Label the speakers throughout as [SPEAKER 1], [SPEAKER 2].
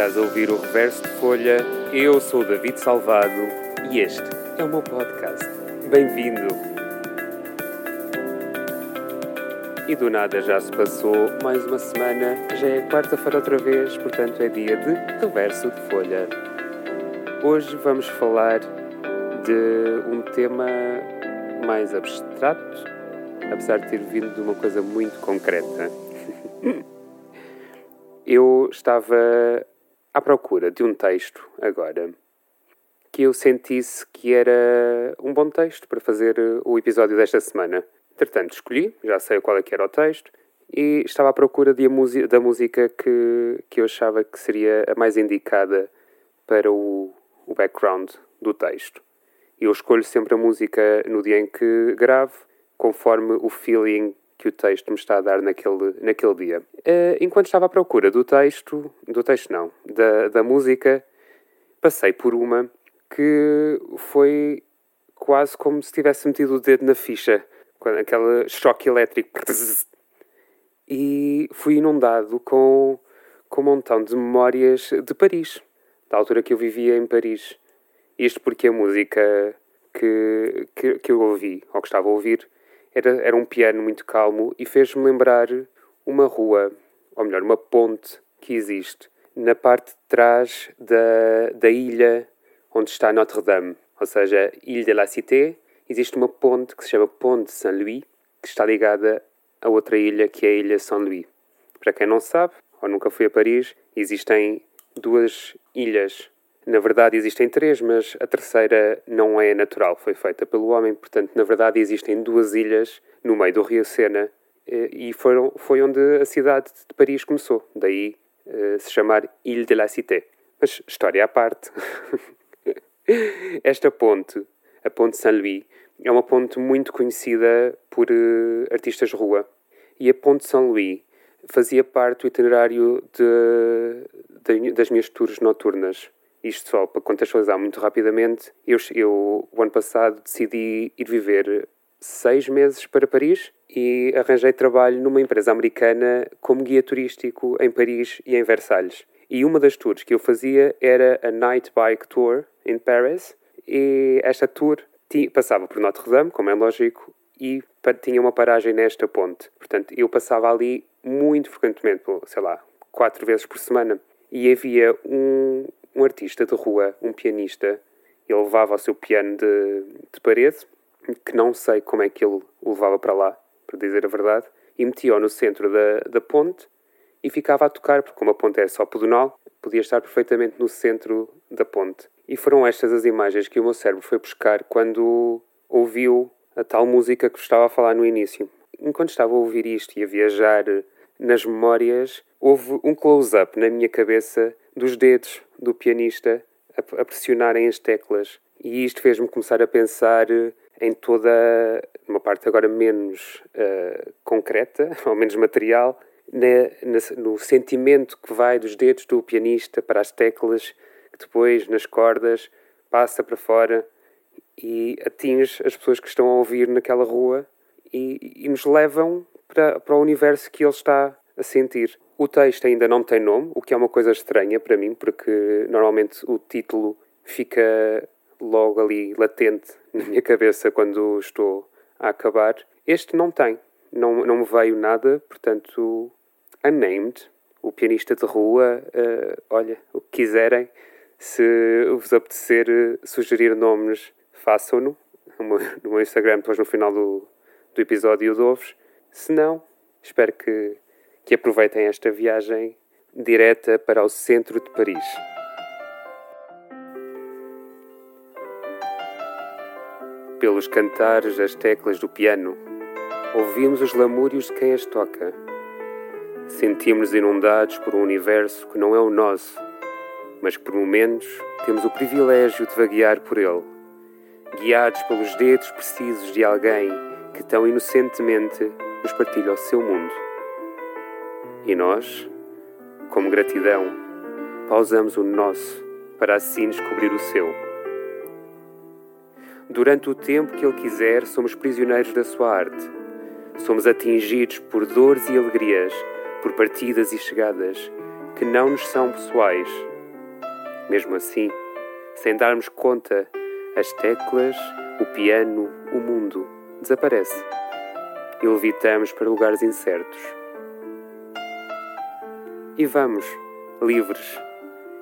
[SPEAKER 1] Estás a ouvir o Reverso de Folha. Eu sou David Salvado e este é o meu podcast. Bem-vindo! E do nada já se passou mais uma semana, já é quarta-feira outra vez, portanto é dia de Reverso de Folha. Hoje vamos falar de um tema mais abstrato, apesar de ter vindo de uma coisa muito concreta. Eu estava à procura de um texto agora que eu sentisse que era um bom texto para fazer o episódio desta semana. Entretanto, escolhi, já sei qual é que era o texto, e estava à procura de da música que, que eu achava que seria a mais indicada para o, o background do texto. Eu escolho sempre a música no dia em que gravo, conforme o feeling que o texto me está a dar naquele, naquele dia. Uh, enquanto estava à procura do texto, do texto não, da, da música, passei por uma que foi quase como se tivesse metido o dedo na ficha, aquele choque elétrico. E fui inundado com, com um montão de memórias de Paris, da altura que eu vivia em Paris. Isto porque a música que, que, que eu ouvi, ou que estava a ouvir, era, era um piano muito calmo e fez-me lembrar uma rua, ou melhor, uma ponte que existe na parte de trás da, da ilha onde está Notre-Dame, ou seja, Ilha de la Cité. Existe uma ponte que se chama Ponte Saint-Louis, que está ligada a outra ilha que é a Ilha Saint-Louis. Para quem não sabe, ou nunca foi a Paris, existem duas ilhas na verdade, existem três, mas a terceira não é natural, foi feita pelo homem. Portanto, na verdade, existem duas ilhas no meio do Rio Sena eh, e foram, foi onde a cidade de Paris começou. Daí uh, se chamar Ile de la Cité. Mas, história à parte, esta ponte, a Ponte Saint-Louis, é uma ponte muito conhecida por uh, artistas de rua. E a Ponte Saint-Louis fazia parte do itinerário de, de, das minhas tours noturnas. Isto só para contextualizar muito rapidamente, eu, eu o ano passado decidi ir viver seis meses para Paris e arranjei trabalho numa empresa americana como guia turístico em Paris e em Versalhes. E uma das tours que eu fazia era a Night Bike Tour em Paris e esta tour passava por Notre-Dame, como é lógico, e tinha uma paragem nesta ponte. Portanto, eu passava ali muito frequentemente, sei lá, quatro vezes por semana. E havia um, um artista de rua, um pianista, ele levava o seu piano de, de parede, que não sei como é que ele o levava para lá, para dizer a verdade, e metia-o no centro da, da ponte e ficava a tocar, porque como a ponte é só pedonal, podia estar perfeitamente no centro da ponte. E foram estas as imagens que o meu cérebro foi buscar quando ouviu a tal música que estava a falar no início. Enquanto estava a ouvir isto e a viajar nas memórias, houve um close-up na minha cabeça dos dedos do pianista a, a pressionarem as teclas. E isto fez-me começar a pensar em toda uma parte agora menos uh, concreta, ou menos material, na, na, no sentimento que vai dos dedos do pianista para as teclas, que depois nas cordas passa para fora e atinge as pessoas que estão a ouvir naquela rua e, e nos levam para, para o universo que ele está a sentir. O texto ainda não tem nome, o que é uma coisa estranha para mim, porque normalmente o título fica logo ali latente na minha cabeça quando estou a acabar. Este não tem, não, não me veio nada, portanto, unnamed, o pianista de rua, uh, olha, o que quiserem, se vos apetecer uh, sugerir nomes, façam-no no, no meu Instagram, depois no final do, do episódio dou-vos. Se não, espero que que aproveitem esta viagem direta para o centro de Paris. Pelos cantares das teclas do piano, ouvimos os lamúrios de quem as toca. Sentimos-nos inundados por um universo que não é o nosso, mas que por momentos temos o privilégio de vaguear por ele, guiados pelos dedos precisos de alguém que tão inocentemente nos partilha o seu mundo. E nós, como gratidão, pausamos o nosso para assim descobrir o seu. Durante o tempo que Ele quiser, somos prisioneiros da Sua arte. Somos atingidos por dores e alegrias, por partidas e chegadas que não nos são pessoais, Mesmo assim, sem darmos conta, as teclas, o piano, o mundo desaparece e levitamos para lugares incertos. E vamos, livres,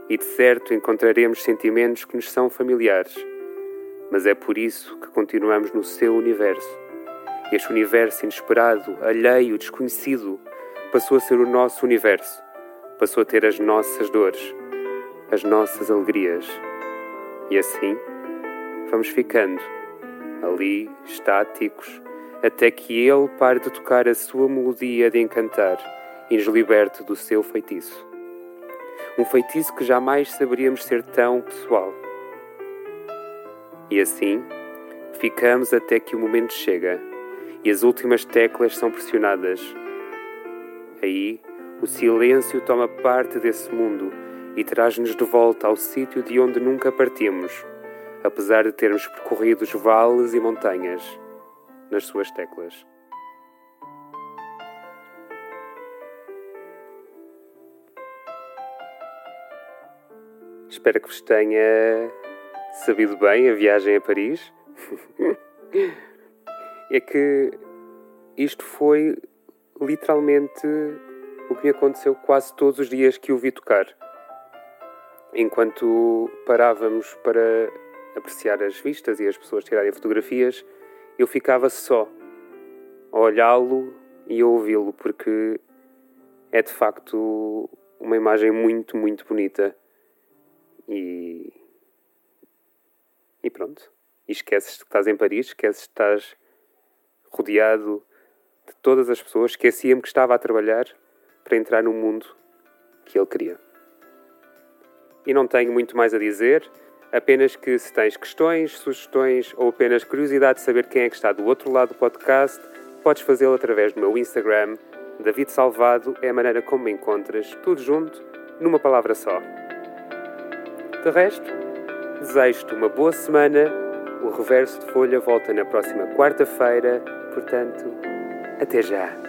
[SPEAKER 1] e de certo encontraremos sentimentos que nos são familiares, mas é por isso que continuamos no seu universo. Este universo inesperado, alheio, desconhecido, passou a ser o nosso universo, passou a ter as nossas dores, as nossas alegrias. E assim, vamos ficando ali, estáticos, até que ele pare de tocar a sua melodia de encantar e nos liberte do seu feitiço. Um feitiço que jamais saberíamos ser tão pessoal. E assim, ficamos até que o momento chega e as últimas teclas são pressionadas. Aí, o silêncio toma parte desse mundo e traz-nos de volta ao sítio de onde nunca partimos, apesar de termos percorrido os vales e montanhas nas suas teclas. Espero que vos tenha sabido bem a viagem a Paris. é que isto foi literalmente o que me aconteceu quase todos os dias que o vi tocar. Enquanto parávamos para apreciar as vistas e as pessoas tirarem fotografias, eu ficava só a olhá-lo e a ouvi-lo, porque é de facto uma imagem muito, muito bonita. E. E pronto. E esqueces que estás em Paris, esqueces que estás rodeado de todas as pessoas. Esquecia-me que estava a trabalhar para entrar no mundo que ele queria. E não tenho muito mais a dizer, apenas que se tens questões, sugestões ou apenas curiosidade de saber quem é que está do outro lado do podcast, podes fazê-lo através do meu Instagram. David Salvado é a maneira como me encontras, tudo junto, numa palavra só. De resto, desejo-te uma boa semana. O reverso de folha volta na próxima quarta-feira, portanto, até já!